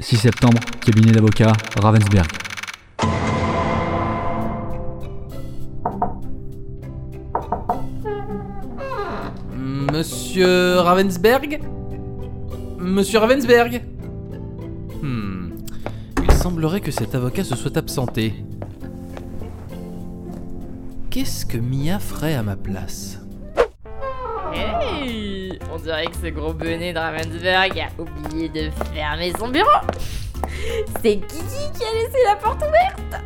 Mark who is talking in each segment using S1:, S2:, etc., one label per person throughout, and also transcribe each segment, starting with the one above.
S1: 6 septembre, cabinet d'avocat, Ravensberg.
S2: Monsieur Ravensberg? Monsieur Ravensberg? Hmm. Il semblerait que cet avocat se soit absenté. Qu'est-ce que Mia ferait à ma place?
S3: Dirait que ce gros bonnet de Ravensberg a oublié de fermer son bureau. C'est Kiki qui a laissé la porte ouverte.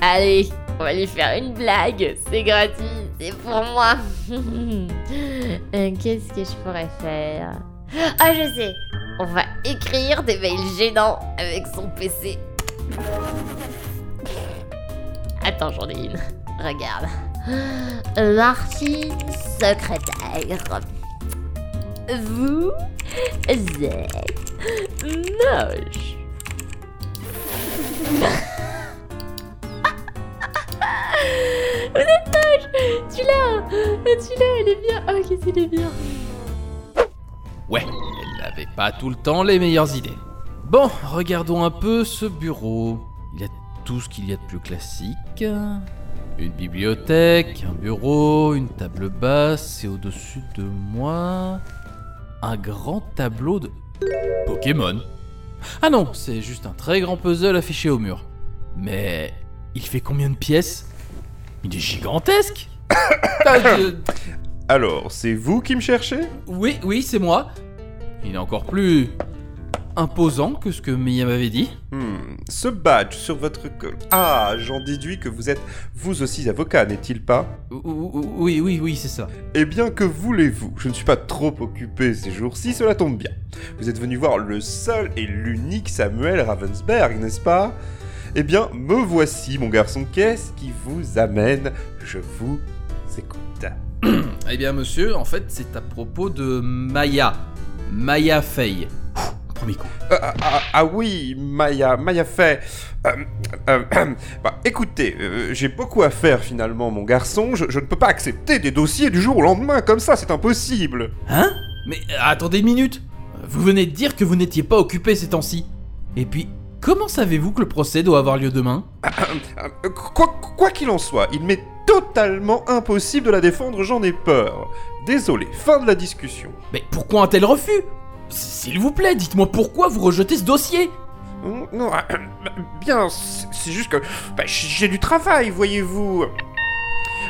S3: Allez, on va lui faire une blague. C'est gratuit, c'est pour moi. Euh, Qu'est-ce que je pourrais faire? Ah, je sais. On va écrire des mails gênants avec son PC. Attends, j'en ai une. Regarde. Martine secrétaire. Vous êtes moche. Vous êtes moche Celui-là Celui-là, elle est bien Oh, qu'est-ce qu'il est bien
S2: Ouais, elle n'avait pas tout le temps les meilleures idées. Bon, regardons un peu ce bureau. Il y a tout ce qu'il y a de plus classique. Une bibliothèque, un bureau, une table basse et au-dessus de moi, un grand tableau de Pokémon. Ah non, c'est juste un très grand puzzle affiché au mur. Mais il fait combien de pièces? Il est gigantesque Ah, je-
S4: Alors, c'est vous qui me cherchez?
S2: Oui, oui, c'est moi. Il est encore plus imposant que ce que Mia m'avait dit.
S4: Hmm, ce badge sur votre col. Ah, j'en déduis que vous êtes vous aussi avocat, n'est-il pas?
S2: Ou- ou- Oui, oui, oui, c'est ça.
S4: Eh bien, que voulez-vous? Je ne suis pas trop occupé ces jours-ci, cela tombe bien. Vous êtes venu voir le seul et l'unique Samuel Ravensberg, n'est-ce pas? Eh bien, me voici, mon garçon. Qu'est-ce qui vous amène? Je vous écoute.
S2: Eh bien, monsieur, en fait, c'est à propos de Maya. Maya Fey. Premier coup.
S4: Ah, ah, ah, oui, Maya, Maya fait. Euh, euh, euh, bah, écoutez, euh, j'ai beaucoup à faire finalement, mon garçon. Je, je ne peux pas accepter des dossiers du jour au lendemain comme ça, c'est impossible.
S2: Hein? Mais euh, attendez une minute. Vous venez de dire que vous n'étiez pas occupé ces temps-ci. Et puis, comment savez-vous que le procès doit avoir lieu demain?
S4: Euh, Quoi quoi qu'il en soit, il m'est totalement impossible de la défendre, j'en ai peur. Désolé, fin de la discussion.
S2: Mais pourquoi un tel refus? S'il vous plaît, dites-moi pourquoi vous rejetez ce dossier
S4: Non, ah, bien, c'est c'est juste que bah, j'ai du travail, voyez-vous.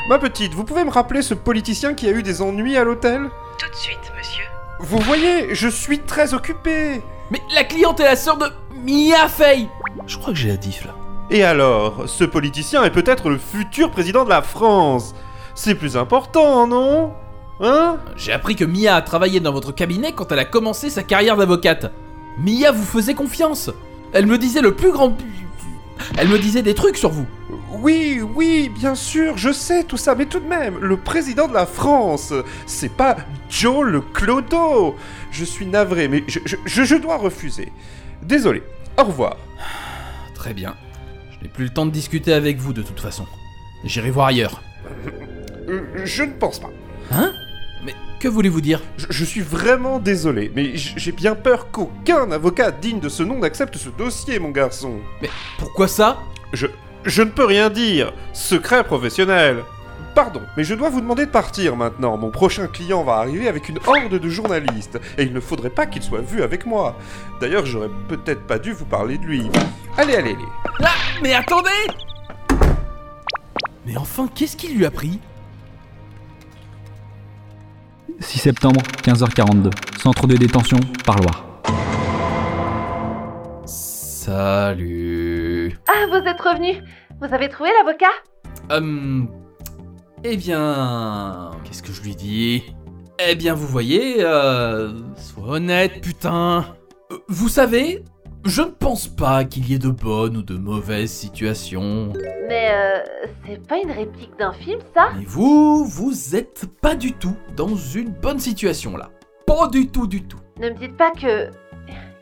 S4: Ma petite, vous pouvez me rappeler ce politicien qui a eu des ennuis à l'hôtel?
S5: Tout de suite, monsieur.
S4: Vous voyez, je suis très occupé.
S2: Mais la cliente est la sœur de Mia Fey Je crois que j'ai la diff là.
S4: Et alors, ce politicien est peut-être le futur président de la France. C'est plus important, non? Hein
S2: J'ai appris que Mia a travaillé dans votre cabinet quand elle a commencé sa carrière d'avocate. Mia vous faisait confiance. Elle me disait le plus grand... Elle me disait des trucs sur vous.
S4: Oui, oui, bien sûr, je sais tout ça, mais tout de même, le président de la France, c'est pas Joe le Clodo. Je suis navré, mais je, je- je- dois refuser. Désolé. Au revoir.
S2: Très bien. Je n'ai plus le temps de discuter avec vous de toute façon. J'irai voir ailleurs.
S4: Euh, je ne pense pas.
S2: Hein? Que voulez-vous dire?
S4: Je, je suis vraiment désolé, mais j'ai bien peur qu'aucun avocat digne de ce nom n'accepte ce dossier, mon garçon.
S2: Pourquoi ça?
S4: Je, je ne peux rien dire. Secret professionnel. Pardon, mais je dois vous demander de partir maintenant. Mon prochain client va arriver avec une horde de journalistes, et il ne faudrait pas qu'il soit vu avec moi. D'ailleurs, j'aurais peut-être pas dû vous parler de lui. Allez, allez, allez.
S2: Ah Mais attendez Mais enfin, qu'est-ce qui lui a pris?
S1: 6 septembre, 15h42. Centre de détention, Parloir.
S2: Salut.
S6: Ah, vous êtes revenu Vous avez trouvé l'avocat?
S2: Hum. Eh bien. Qu'est-ce que je lui dis? Eh bien, vous voyez, euh. Sois honnête, putain. Euh, Vous savez, je ne pense pas qu'il y ait de bonnes ou de mauvaises situations.
S6: Mais euh, c'est pas une réplique d'un film, ça?
S2: Mais vous, vous êtes pas du tout dans une bonne situation là. Pas du tout, du tout.
S6: Ne me dites pas que...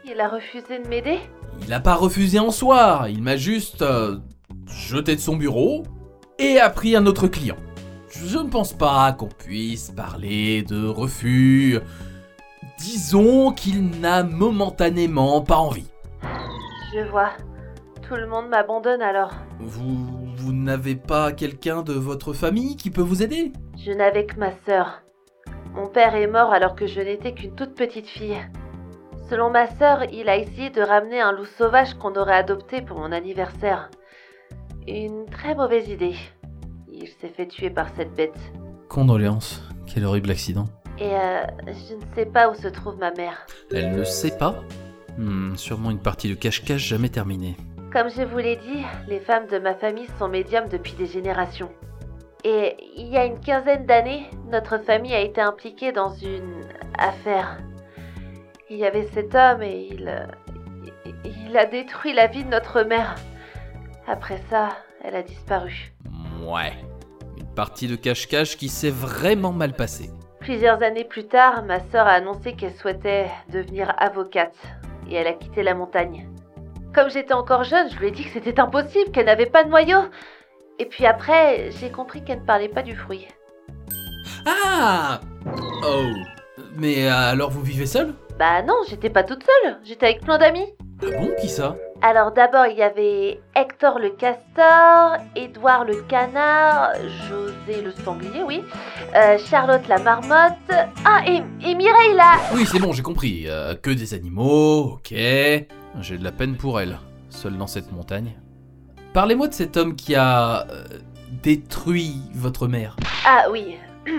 S6: Il a refusé de m'aider?
S2: Il a pas refusé en soi, il m'a juste euh, jeté de son bureau et a pris un autre client. Je ne pense pas qu'on puisse parler de refus. Disons qu'il n'a momentanément pas envie.
S6: Je vois. Tout le monde m'abandonne alors.
S2: Vous, vous n'avez pas quelqu'un de votre famille qui peut vous aider?
S6: Je n'avais que ma sœur. Mon père est mort alors que je n'étais qu'une toute petite fille. Selon ma sœur, il a essayé de ramener un loup sauvage qu'on aurait adopté pour mon anniversaire. Une très mauvaise idée. Il s'est fait tuer par cette bête.
S2: Condoléances. Quel horrible accident.
S6: Et euh, je ne sais pas où se trouve ma mère.
S2: Elle ne sait pas Hmm, Sûrement une partie de cache-cache jamais terminée.
S6: Comme je vous l'ai dit, les femmes de ma famille sont médiums depuis des générations. Et il y a une quinzaine d'années, notre famille a été impliquée dans une affaire. Il y avait cet homme et il... il- Il a détruit la vie de notre mère. Après ça, elle a disparu.
S2: Ouais. Une partie de cache-cache qui s'est vraiment mal passée.
S6: Plusieurs années plus tard, ma sœur a annoncé qu'elle souhaitait devenir avocate et elle a quitté la montagne. Comme j'étais encore jeune, je lui ai dit que c'était impossible, qu'elle n'avait pas de noyau. Et puis après, j'ai compris qu'elle ne parlait pas du fruit.
S2: Ah Oh Mais alors vous vivez seul
S6: Bah non, j'étais pas toute seule, j'étais avec plein d'amis.
S2: Ah bon, qui ça?
S6: Alors d'abord, il y avait Hector le castor, Édouard le canard, José le sanglier, oui, euh, Charlotte la marmotte, ah et, et Mireille là
S2: Oui, c'est bon, j'ai compris. Euh, que des animaux, ok. J'ai de la peine pour elle, seule dans cette montagne. Parlez-moi de cet homme qui a euh, détruit votre mère.
S6: Ah oui.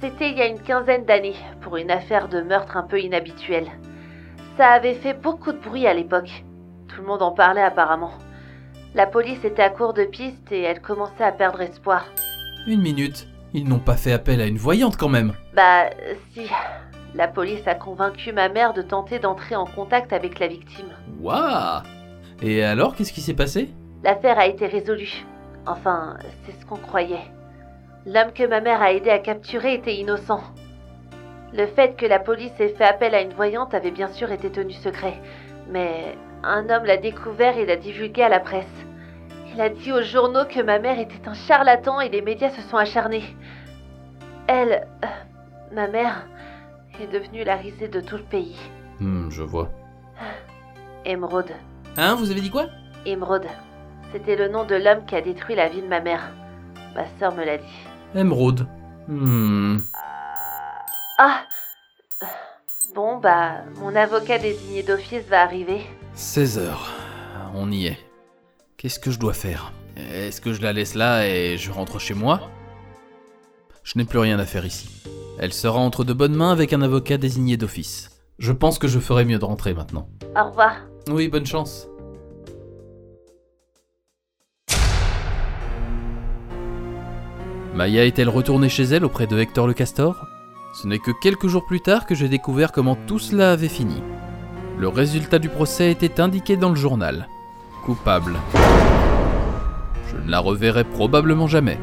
S6: C'était il y a une quinzaine d'années, pour une affaire de meurtre un peu inhabituelle. Ça avait fait beaucoup de bruit à l'époque. Tout le monde en parlait apparemment. La police était à court de pistes et elle commençait à perdre espoir.
S2: Une minute. Ils n'ont pas fait appel à une voyante quand même.
S6: Bah si. La police a convaincu ma mère de tenter d'entrer en contact avec la victime.
S2: Waouh Et alors, qu'est-ce qui s'est passé?
S6: L'affaire a été résolue. Enfin, c'est ce qu'on croyait. L'homme que ma mère a aidé à capturer était innocent. Le fait que la police ait fait appel à une voyante avait bien sûr été tenu secret. Mais un homme l'a découvert et l'a divulgué à la presse. Il a dit aux journaux que ma mère était un charlatan et les médias se sont acharnés. Elle, euh, ma mère, est devenue la risée de tout le pays.
S2: Hmm, je vois.
S6: Émeraude.
S2: Hein, vous avez dit quoi?
S6: Émeraude. C'était le nom de l'homme qui a détruit la vie de ma mère. Ma sœur me l'a dit.
S2: Émeraude. Hmm.
S6: Ah Bon, bah, mon avocat désigné d'office va arriver.
S2: 16 heures. On y est. Qu'est-ce que je dois faire? Est-ce que je la laisse là et je rentre chez moi? Je n'ai plus rien à faire ici. Elle sera entre de bonnes mains avec un avocat désigné d'office. Je pense que je ferai mieux de rentrer maintenant.
S6: Au revoir.
S2: Oui, bonne chance. Maya est-elle retournée chez elle auprès de Hector le Castor? Ce n'est que quelques jours plus tard que j'ai découvert comment tout cela avait fini. Le résultat du procès était indiqué dans le journal. Coupable. Je ne la reverrai probablement jamais.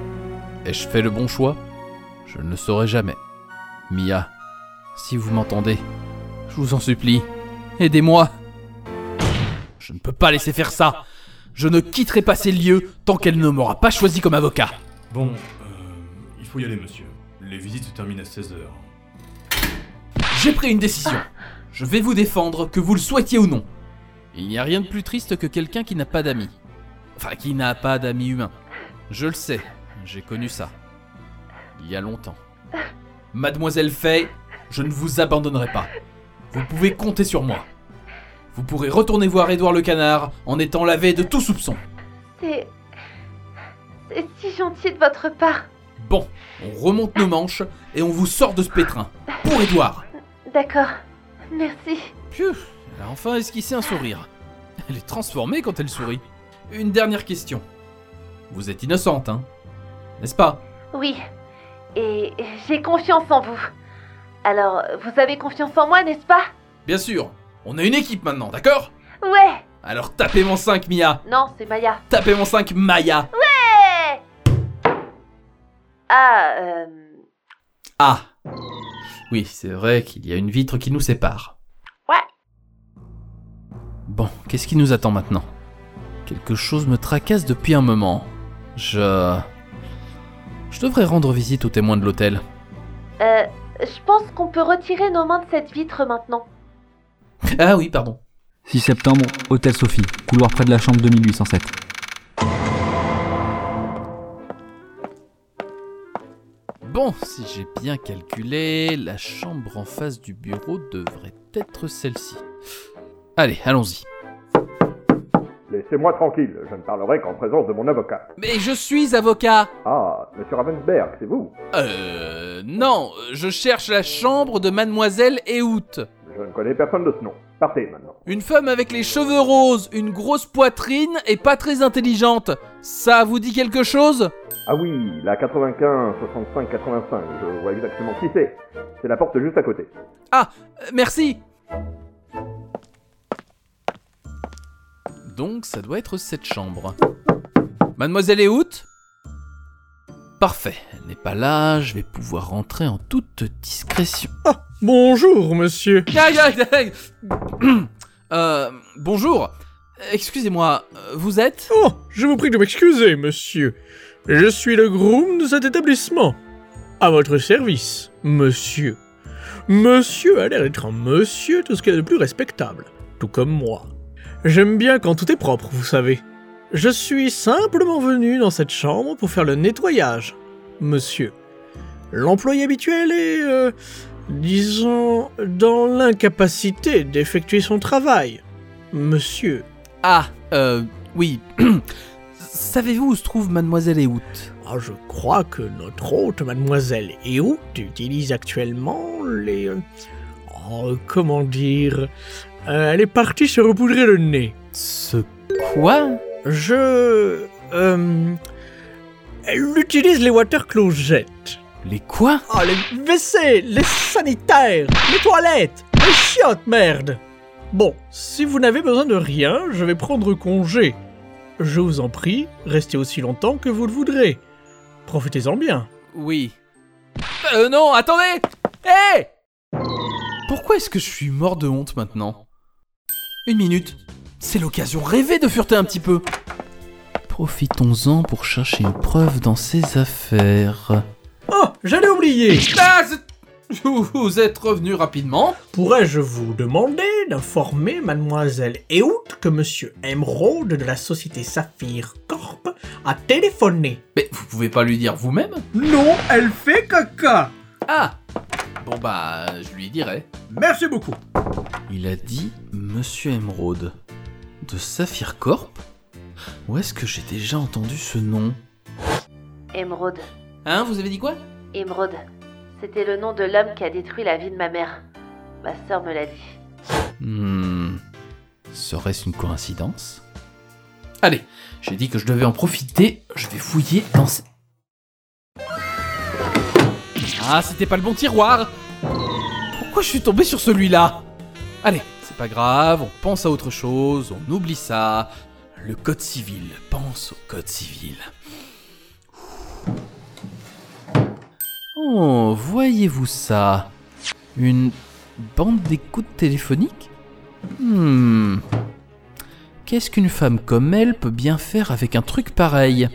S2: Ai-je fait le bon choix? Je ne le saurai jamais. Mia, si vous m'entendez, je vous en supplie, aidez-moi. Je ne peux pas laisser faire ça. Je ne quitterai pas ces lieux tant qu'elle ne m'aura pas choisi comme avocat.
S5: Bon, euh, il faut y aller, monsieur. Les visites se terminent à 16h.
S2: J'ai pris une décision. Je vais vous défendre, que vous le souhaitiez ou non. Il n'y a rien de plus triste que quelqu'un qui n'a pas d'amis. Enfin, qui n'a pas d'amis humains. Je le sais, j'ai connu ça. Il y a longtemps. Mademoiselle Fay, je ne vous abandonnerai pas. Vous pouvez compter sur moi. Vous pourrez retourner voir Édouard le canard en étant lavé de tout soupçon.
S6: C'est. C'est si gentil de votre part.
S2: Bon, on remonte nos manches et on vous sort de ce pétrin. Pour Édouard.
S6: D'accord. Merci.
S2: Pieu, elle a enfin esquissé un sourire. Elle est transformée quand elle sourit. Une dernière question. Vous êtes innocente, hein? N'est-ce pas?
S6: Oui. Et j'ai confiance en vous. Alors, vous avez confiance en moi, n'est-ce pas?
S2: Bien sûr. On a une équipe maintenant, d'accord?
S6: Ouais
S2: Alors tapez mon 5, Mia.
S6: Non, c'est Maya.
S2: Tapez mon 5, Maya.
S6: Ouais Ah, euh.
S2: Ah. Oui, c'est vrai qu'il y a une vitre qui nous sépare.
S6: Ouais.
S2: Bon, qu'est-ce qui nous attend maintenant? Quelque chose me tracasse depuis un moment. Je... Je devrais rendre visite aux témoins de l'hôtel.
S6: Euh. Je pense qu'on peut retirer nos mains de cette vitre maintenant.
S2: Ah oui, pardon.
S1: 6 septembre, Hôtel Sophie, couloir près de la chambre 2807.
S2: Bon, si j'ai bien calculé, la chambre en face du bureau devrait être celle-ci. Allez, allons-y.
S7: Laissez-moi tranquille, je ne parlerai qu'en présence de mon avocat.
S2: Mais je suis avocat
S7: Ah, monsieur Ravensberg, c'est vous
S2: Euh... Non, je cherche la chambre de mademoiselle Eout.
S7: Je ne connais personne de ce nom. Partez maintenant.
S2: Une femme avec les cheveux roses, une grosse poitrine et pas très intelligente. Ça vous dit quelque chose?
S7: Ah oui, la 95, 65, 85, je vois exactement qui c'est. C'est la porte juste à côté.
S2: Ah, euh, merci Donc ça doit être cette chambre. Mademoiselle Eout Parfait, elle n'est pas là, je vais pouvoir rentrer en toute discrétion.
S8: Bonjour, monsieur.
S2: Aïe, aïe, aïe. Euh, bonjour. Excusez-moi, euh, vous êtes
S8: Oh, je vous prie de m'excuser, monsieur. Je suis le groom de cet établissement. À votre service, monsieur. Monsieur a l'air d'être un monsieur tout ce qu'il a de plus respectable, tout comme moi. J'aime bien quand tout est propre, vous savez. Je suis simplement venu dans cette chambre pour faire le nettoyage, monsieur. L'employé habituel est, euh, disons, dans l'incapacité d'effectuer son travail, monsieur.
S2: Ah, euh, oui. Savez-vous où se trouve Mademoiselle Eout?
S8: Ah, je crois que notre hôte, mademoiselle Eout, utilise actuellement les... euh, oh, comment dire... Euh, elle est partie se repoudrer le nez.
S2: Ce quoi?
S8: Je... Euh, elle utilise les water closets.
S2: Les quoi?
S8: Ah, les WC, les sanitaires, les toilettes, les chiottes, merde Bon, si vous n'avez besoin de rien, je vais prendre congé. Je vous en prie, restez aussi longtemps que vous le voudrez. Profitez-en bien.
S2: Oui. Euh, non, attendez Hé Pourquoi est-ce que je suis mort de honte maintenant? Une minute. C'est l'occasion rêvée de fureter un petit peu. Profitons-en pour chercher une preuve dans ces affaires.
S8: Oh, j'allais oublier
S2: Ah, c'est- vous, êtes revenu rapidement
S8: Pourrais-je vous demander d'informer mademoiselle Eout que monsieur Emerald de la société Saphir Corp a téléphoné?
S2: Mais vous pouvez pas lui dire vous-même?
S8: Non, elle fait caca
S2: Ah Bon bah, je lui dirai.
S8: Merci beaucoup
S2: Il a dit Monsieur Emeraude. De Saphir Corp? Où est-ce que j'ai déjà entendu ce nom?
S6: Émeraude.
S2: Hein, vous avez dit quoi?
S6: Émeraude. C'était le nom de l'homme qui a détruit la vie de ma mère. Ma sœur me l'a dit.
S2: Hmm. Serait-ce une coïncidence? Allez, j'ai dit que je devais en profiter, je vais fouiller dans ces... Ah, c'était pas le bon tiroir Pourquoi je suis tombé sur celui-là? Allez, c'est pas grave, on pense à autre chose, on oublie ça. Le code civil, pense au code civil. Oh, voyez-vous ça? Une bande d'écoute téléphonique? Hmm. Qu'est-ce qu'une femme comme elle peut bien faire avec un truc pareil?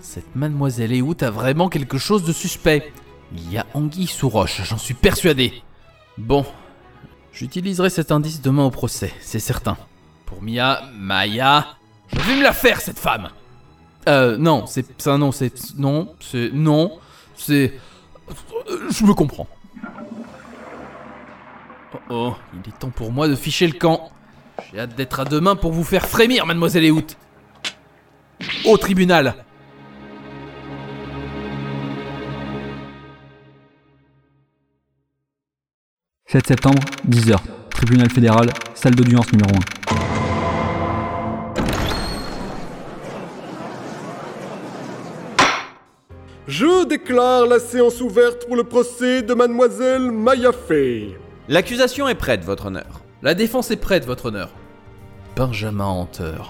S2: Cette mademoiselle Eout a vraiment quelque chose de suspect. Il y a anguille sous roche, j'en suis persuadé. Bon, j'utiliserai cet indice demain au procès, c'est certain. Pour Mia, Maya, je vais me la faire cette femme. Euh, non, c'est ça, non, c'est non, c'est non, c'est, je me comprends. Oh oh, il est temps pour moi de ficher le camp. J'ai hâte d'être à demain pour vous faire frémir, mademoiselle Eout. Au tribunal.
S1: « 7 septembre, 10h. Tribunal fédéral, salle d'audience numéro 1.
S9: Je déclare la séance ouverte pour le procès de mademoiselle Maya Fay.
S10: L'accusation est prête, votre honneur.
S2: La défense est prête, votre honneur. Benjamin Hunter.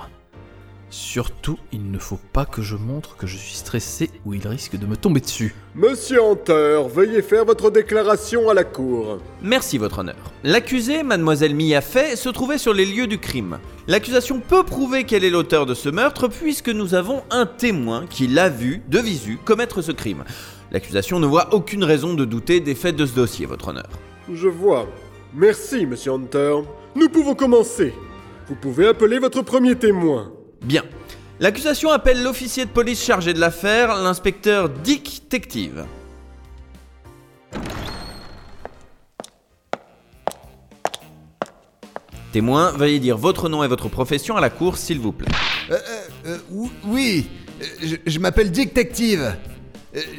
S2: Surtout, il ne faut pas que je montre que je suis stressé ou il risque de me tomber dessus.
S9: Monsieur Hunter, veuillez faire votre déclaration à la cour.
S10: Merci, votre honneur. L'accusée, mademoiselle Mia Fay, se trouvait sur les lieux du crime. L'accusation peut prouver qu'elle est l'auteur de ce meurtre puisque nous avons un témoin qui l'a vu, de visu, commettre ce crime. L'accusation ne voit aucune raison de douter des faits de ce dossier, votre honneur.
S9: Je vois. Merci, monsieur Hunter. Nous pouvons commencer. Vous pouvez appeler votre premier témoin.
S10: Bien. L'accusation appelle l'officier de police chargé de l'affaire, l'inspecteur Dick Tective. Témoin, veuillez dire votre nom et votre profession à la cour, s'il vous plaît.
S11: Euh, euh, euh, ou- oui, euh, je, je m'appelle. Euh,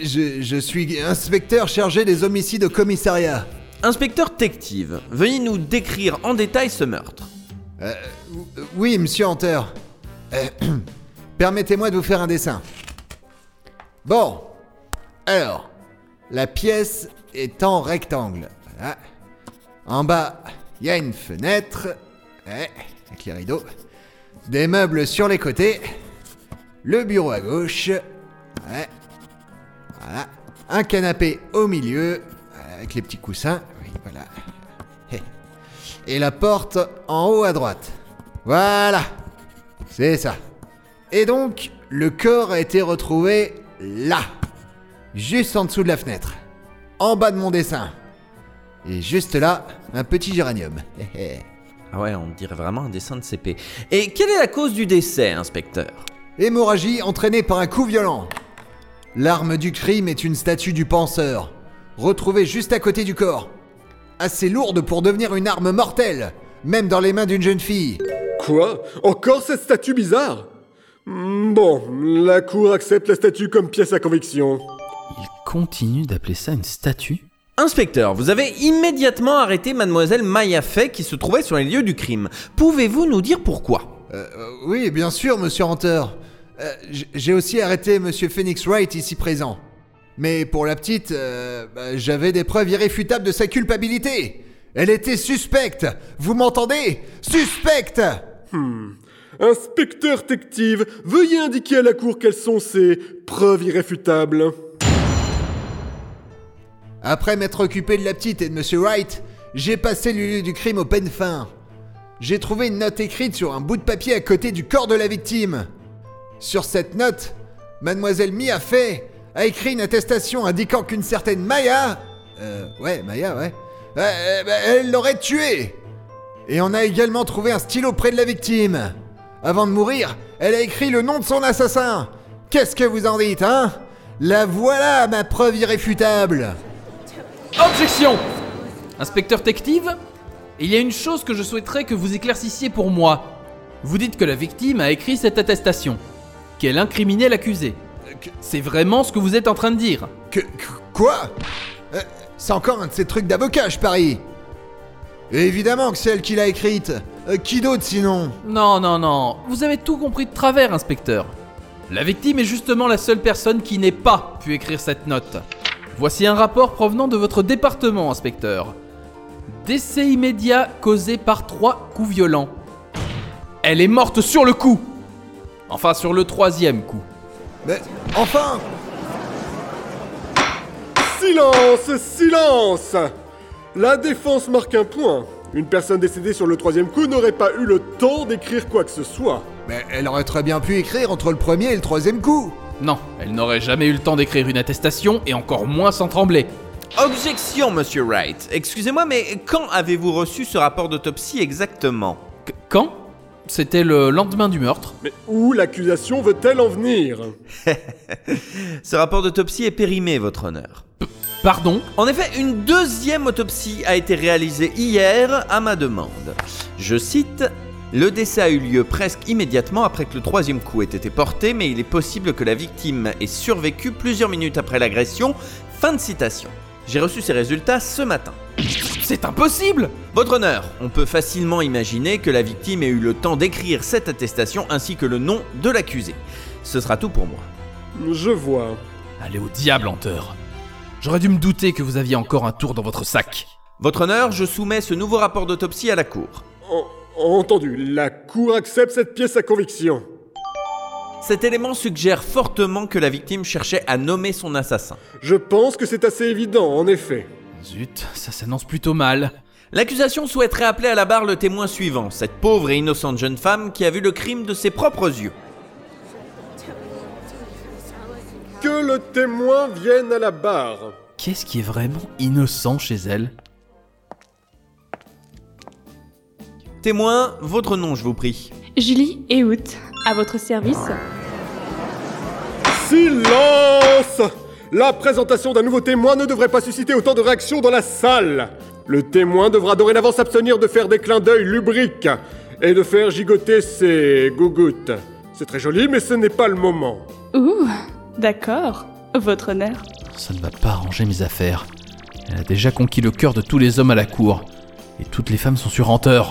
S11: Je, je suis inspecteur chargé des homicides au commissariat.
S10: Inspecteur Tective, veuillez nous décrire en détail ce meurtre.
S11: Euh, oui, monsieur Hunter. Euh, Permettez-moi de vous faire un dessin. Bon, alors, la pièce est en rectangle. Voilà. En bas, il y a une fenêtre, ouais, avec les rideaux. Des meubles sur les côtés. Le bureau à gauche. Ouais. Voilà. Un canapé au milieu, avec les petits coussins. Oui, voilà. Hé. Et la porte en haut à droite. Voilà. C'est ça. Et donc, le corps a été retrouvé là. Juste en dessous de la fenêtre. En bas de mon dessin. Et juste là, un petit géranium.
S10: Ah ouais, on dirait vraiment un dessin de CP. Et quelle est la cause du décès, inspecteur?
S11: Hémorragie entraînée par un coup violent. L'arme du crime est une statue du penseur, retrouvée juste à côté du corps. Assez lourde pour devenir une arme mortelle, même dans les mains d'une jeune fille.
S9: Quoi? Encore cette statue bizarre? Hmm, Bon, la cour accepte la statue comme pièce à conviction.
S2: Il continue d'appeler ça une statue
S10: Inspecteur, vous avez immédiatement arrêté mademoiselle Maya Fay qui se trouvait sur les lieux du crime. Pouvez-vous nous dire pourquoi?
S11: Euh, euh, oui, bien sûr, monsieur Hunter. Euh, J'ai aussi arrêté monsieur Phoenix Wright ici présent. Mais pour la petite, euh, bah, j'avais des preuves irréfutables de sa culpabilité. Elle était suspecte. Vous m'entendez? Suspecte
S9: Hmm. Inspecteur Tective, veuillez indiquer à la cour quelles sont ces preuves irréfutables.
S11: Après m'être occupé de la petite et de Monsieur Wright, j'ai passé le lieu du crime au peine fin. J'ai trouvé une note écrite sur un bout de papier à côté du corps de la victime. Sur cette note, Mademoiselle Mia Fay a écrit une attestation indiquant qu'une certaine Maya, euh, ouais, Maya, ouais, euh, euh, elle l'aurait tué. Et on a également trouvé un stylo près de la victime. Avant de mourir, elle a écrit le nom de son assassin. Qu'est-ce que vous en dites, hein? La voilà, ma preuve irréfutable.
S2: Objection Inspecteur Tective Il y a une chose que je souhaiterais que vous éclaircissiez pour moi. Vous dites que la victime a écrit cette attestation, qu'elle incriminait l'accusé. C'est vraiment ce que vous êtes en train de dire
S11: Que, que- quoi? Euh, C'est encore un de ces trucs d'avocat, je parie. Évidemment que c'est elle qui l'a écrite. Euh, qui d'autre sinon?
S2: Non, non, non, vous avez tout compris de travers, inspecteur. La victime est justement la seule personne qui n'ait pas pu écrire cette note. Voici un rapport provenant de votre département, inspecteur. Décès immédiat causé par trois coups violents. Elle est morte sur le coup Enfin, sur le troisième coup.
S11: Mais enfin
S9: Silence Silence La défense marque un point. Une personne décédée sur le troisième coup n'aurait pas eu le temps d'écrire quoi que ce soit.
S11: Mais elle aurait très bien pu écrire entre le premier et le troisième coup.
S2: Non, elle n'aurait jamais eu le temps d'écrire une attestation, et encore moins sans trembler.
S10: Objection, monsieur Wright. Excusez-moi, mais quand avez-vous reçu ce rapport d'autopsie exactement
S2: Qu- quand? C'était le lendemain du meurtre.
S9: Mais où l'accusation veut-elle en venir?
S10: Ce rapport d'autopsie est périmé, votre honneur.
S2: Pardon
S10: En effet, une deuxième autopsie a été réalisée hier à ma demande. Je cite Le décès a eu lieu presque immédiatement après que le troisième coup ait été porté, mais il est possible que la victime ait survécu plusieurs minutes après l'agression. Fin de citation. J'ai reçu ces résultats ce matin.
S2: C'est impossible
S10: Votre honneur, on peut facilement imaginer que la victime ait eu le temps d'écrire cette attestation ainsi que le nom de l'accusé. Ce sera tout pour moi.
S9: Je vois.
S2: Allez au diable, Hunter. J'aurais dû me douter que vous aviez encore un tour dans votre sac.
S10: Votre honneur, je soumets ce nouveau rapport d'autopsie à la cour.
S9: En- entendu, la cour accepte cette pièce à conviction.
S10: Cet élément suggère fortement que la victime cherchait à nommer son assassin.
S9: Je pense que c'est assez évident, en effet.
S2: Zut, ça s'annonce plutôt mal.
S10: L'accusation souhaiterait appeler à la barre le témoin suivant, cette pauvre et innocente jeune femme qui a vu le crime de ses propres yeux.
S9: Que le témoin vienne à la barre.
S2: Qu'est-ce qui est vraiment innocent chez elle?
S10: Témoin, votre nom, je vous prie.
S12: Julie et Out, à votre service.
S9: Silence La présentation d'un nouveau témoin ne devrait pas susciter autant de réactions dans la salle. Le témoin devra dorénavant s'abstenir de faire des clins d'œil lubriques et de faire gigoter ses gougouttes. C'est très joli, mais ce n'est pas le moment.
S12: Ouh, d'accord. Votre honneur.
S2: Ça ne va pas arranger mes affaires. Elle a déjà conquis le cœur de tous les hommes à la cour. Et toutes les femmes sont sur Hunter.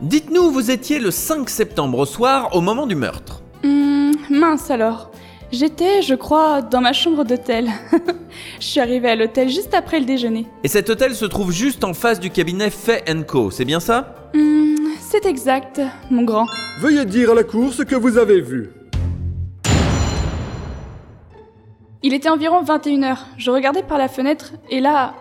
S10: Dites-nous où vous étiez le 5 septembre au soir au moment du meurtre.
S12: Hmm, mince alors. J'étais, je crois, dans ma chambre d'hôtel. je suis arrivée à l'hôtel juste après le déjeuner.
S10: Et cet hôtel se trouve juste en face du cabinet Fay Co, c'est bien ça?
S12: Hmm, c'est exact, mon grand.
S9: Veuillez dire à la cour ce que vous avez vu.
S12: Il était environ 21h. Je regardais par la fenêtre et là.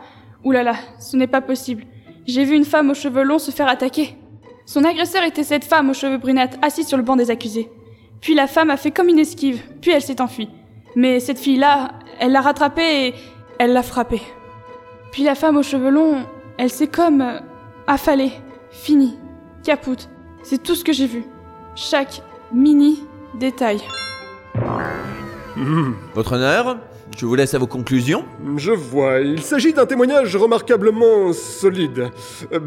S12: Oulala, ce n'est pas possible. J'ai vu une femme aux cheveux longs se faire attaquer. Son agresseur était cette femme aux cheveux brunâtres assise sur le banc des accusés. Puis la femme a fait comme une esquive, puis elle s'est enfuie. Mais cette fille-là, elle l'a rattrapée et elle l'a frappée. Puis la femme aux cheveux longs, elle s'est comme euh, affalée, finie, capoute. C'est tout ce que j'ai vu. Chaque mini détail.
S10: Votre honneur, je vous laisse à vos conclusions.
S9: Je vois, il s'agit d'un témoignage remarquablement solide.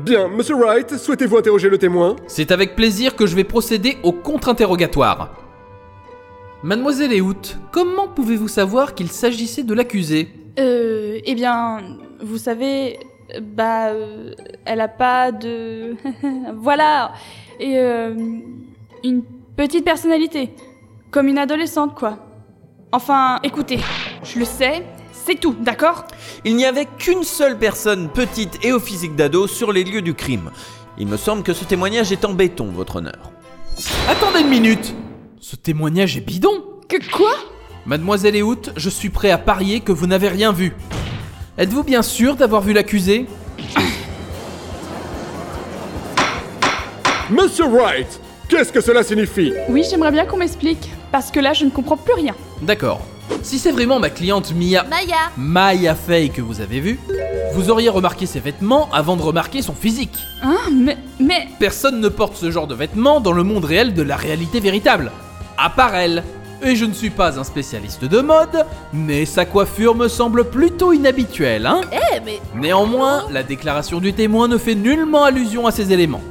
S9: Bien, Monsieur Wright, souhaitez-vous interroger le témoin?
S2: C'est avec plaisir que je vais procéder au contre-interrogatoire. Mademoiselle Eout, comment pouvez-vous savoir qu'il s'agissait de l'accusé?
S12: Euh, eh bien, vous savez, bah, euh, elle a pas de. voilà Et euh, une petite personnalité. Comme une adolescente, quoi. Enfin, écoutez, je le sais, c'est tout, d'accord?
S10: Il n'y avait qu'une seule personne petite et au physique d'ado sur les lieux du crime. Il me semble que ce témoignage est en béton, votre honneur.
S2: Attendez une minute Ce témoignage est bidon
S12: Que quoi?
S2: Mademoiselle Eout, je suis prêt à parier que vous n'avez rien vu. Êtes-vous bien sûr d'avoir vu l'accusé?
S9: Monsieur Wright, qu'est-ce que cela signifie?
S12: Oui, j'aimerais bien qu'on m'explique, parce que là, je ne comprends plus rien.
S2: D'accord. Si c'est vraiment ma cliente Mia...
S3: Maya
S2: Maya que vous avez vue, vous auriez remarqué ses vêtements avant de remarquer son physique.
S12: Hein Mais. Mais.
S2: Personne ne porte ce genre de vêtements dans le monde réel de la réalité véritable. À part elle. Et je ne suis pas un spécialiste de mode, mais sa coiffure me semble plutôt inhabituelle, hein
S3: Eh, mais.
S2: Néanmoins, la déclaration du témoin ne fait nullement allusion à ces éléments.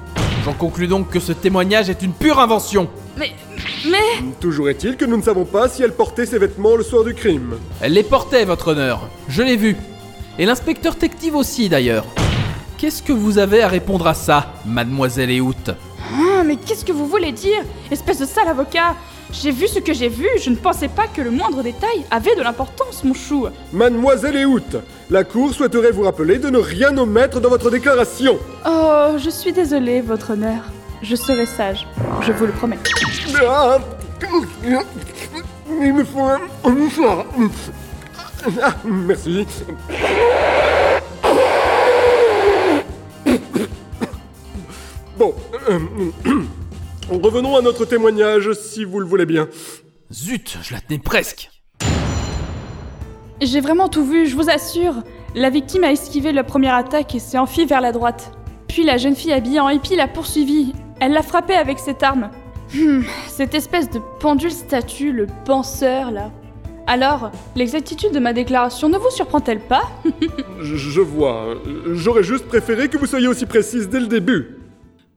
S2: J'en conclus donc que ce témoignage est une pure invention.
S12: Mais. Mais.
S9: Toujours est-il que nous ne savons pas si elle portait ses vêtements le soir du crime.
S2: Elle les portait, votre honneur. Je l'ai vu. Et l'inspecteur Tective aussi, d'ailleurs. Qu'est-ce que vous avez à répondre à ça, mademoiselle Eout?
S12: Ah, mais qu'est-ce que vous voulez dire? Espèce de sale avocat J'ai vu ce que j'ai vu, je ne pensais pas que le moindre détail avait de l'importance, mon chou.
S9: Mademoiselle Eout, la cour souhaiterait vous rappeler de ne rien omettre dans votre déclaration.
S12: Oh, je suis désolée, votre honneur. Je serai sage, je vous le promets.
S9: Ah, il me faut un un mouchoir. Ah, merci. Bon, euh, revenons à notre témoignage, si vous le voulez bien.
S2: Zut, je la tenais presque.
S12: J'ai vraiment tout vu, je vous assure. La victime a esquivé la première attaque et s'est enfuie vers la droite. Puis la jeune fille habillée en hippie l'a poursuivie. Elle l'a frappée avec cette arme. Hmm, cette espèce de pendule statue, le penseur là. Alors, l'exactitude de ma déclaration ne vous surprend-elle pas?
S9: Je, je vois. J'aurais juste préféré que vous soyez aussi précise dès le début.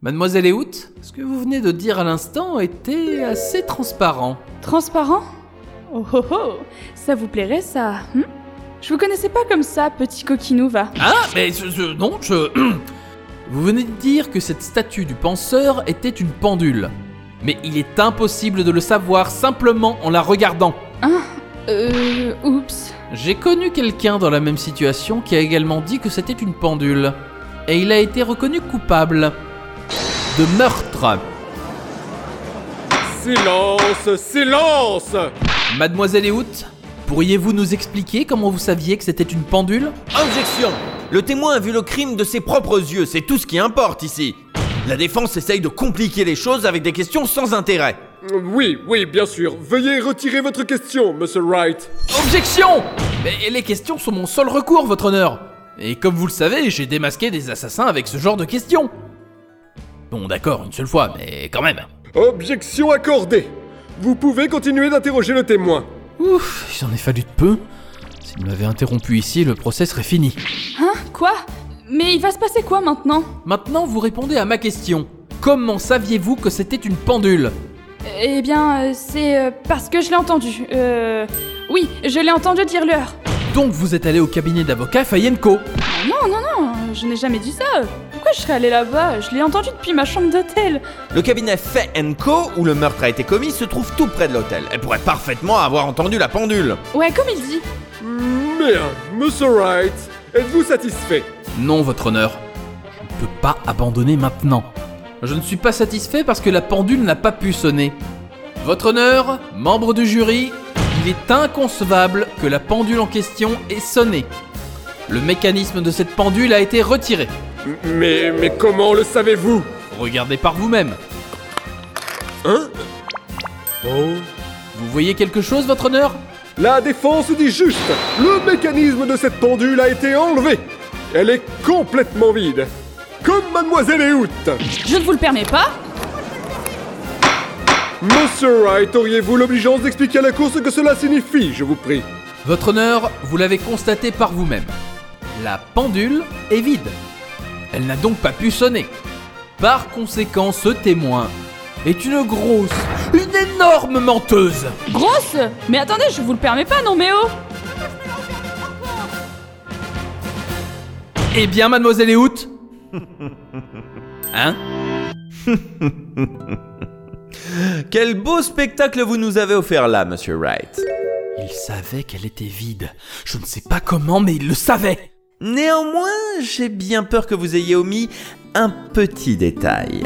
S2: Mademoiselle Eout, ce que vous venez de dire à l'instant était assez transparent.
S12: Transparent? Oh oh oh Ça vous plairait ça hmm? Je vous connaissais pas comme ça, petit coquinou va.
S2: Ah, mais je, je- non, je... Vous venez de dire que cette statue du penseur était une pendule. Mais il est impossible de le savoir simplement en la regardant.
S12: Hein? Euh... Oups.
S2: J'ai connu quelqu'un dans la même situation qui a également dit que c'était une pendule. Et il a été reconnu coupable de meurtre.
S9: Silence, silence
S2: Mademoiselle Eout, pourriez-vous nous expliquer comment vous saviez que c'était une pendule?
S10: Objection Le témoin a vu le crime de ses propres yeux, c'est tout ce qui importe ici. La défense essaye de compliquer les choses avec des questions sans intérêt.
S9: Oui, oui, bien sûr. Veuillez retirer votre question, Monsieur Wright.
S2: Objection Mais les questions sont mon seul recours, votre honneur. Et comme vous le savez, j'ai démasqué des assassins avec ce genre de questions. Bon, d'accord, une seule fois, mais quand même.
S9: Objection accordée. Vous pouvez continuer d'interroger le témoin.
S2: Ouf, il s'en est fallu de peu. S'il m'avait interrompu ici, le procès serait fini.
S12: Hein Quoi? Mais il va se passer quoi maintenant?
S2: Maintenant, vous répondez à ma question. Comment saviez-vous que c'était une pendule?
S12: Eh bien, euh, c'est euh, parce que je l'ai entendu. Euh. Oui, je l'ai entendu dire l'heure.
S2: Donc vous êtes allé au cabinet d'avocat Fayenko?
S12: Ah Non, non, non, je n'ai jamais dit ça. Pourquoi je serais allé là-bas? Je l'ai entendu depuis ma chambre d'hôtel.
S10: Le cabinet Fay Co, où le meurtre a été commis, se trouve tout près de l'hôtel. Elle pourrait parfaitement avoir entendu la pendule.
S12: Ouais, comme il dit.
S9: Bien, Monsieur Wright, êtes-vous satisfait?
S2: Non, votre honneur. Je ne peux pas abandonner maintenant. Je ne suis pas satisfait parce que la pendule n'a pas pu sonner. Votre honneur, membre du jury, il est inconcevable que la pendule en question ait sonné. Le mécanisme de cette pendule a été retiré.
S9: Mais, mais comment le savez-vous?
S2: Regardez par vous-même.
S9: Hein? Oh.
S2: Vous voyez quelque chose, votre honneur?
S9: La défense dit juste. Le mécanisme de cette pendule a été enlevé. Elle est complètement vide. Comme Mademoiselle Eout
S12: Je ne vous le permets pas.
S9: Monsieur Wright, auriez-vous l'obligeance d'expliquer à la cour ce que cela signifie, je vous prie?
S2: Votre honneur, vous l'avez constaté par vous-même. La pendule est vide. Elle n'a donc pas pu sonner. Par conséquent, ce témoin est une grosse, une énorme menteuse.
S12: Grosse? Mais attendez, je vous le permets pas, non mais oh
S2: Eh bien, mademoiselle Eout Hein?
S10: Quel beau spectacle vous nous avez offert là, monsieur Wright.
S2: Il savait qu'elle était vide. Je ne sais pas comment, mais il le savait.
S10: Néanmoins, j'ai bien peur que vous ayez omis un petit détail.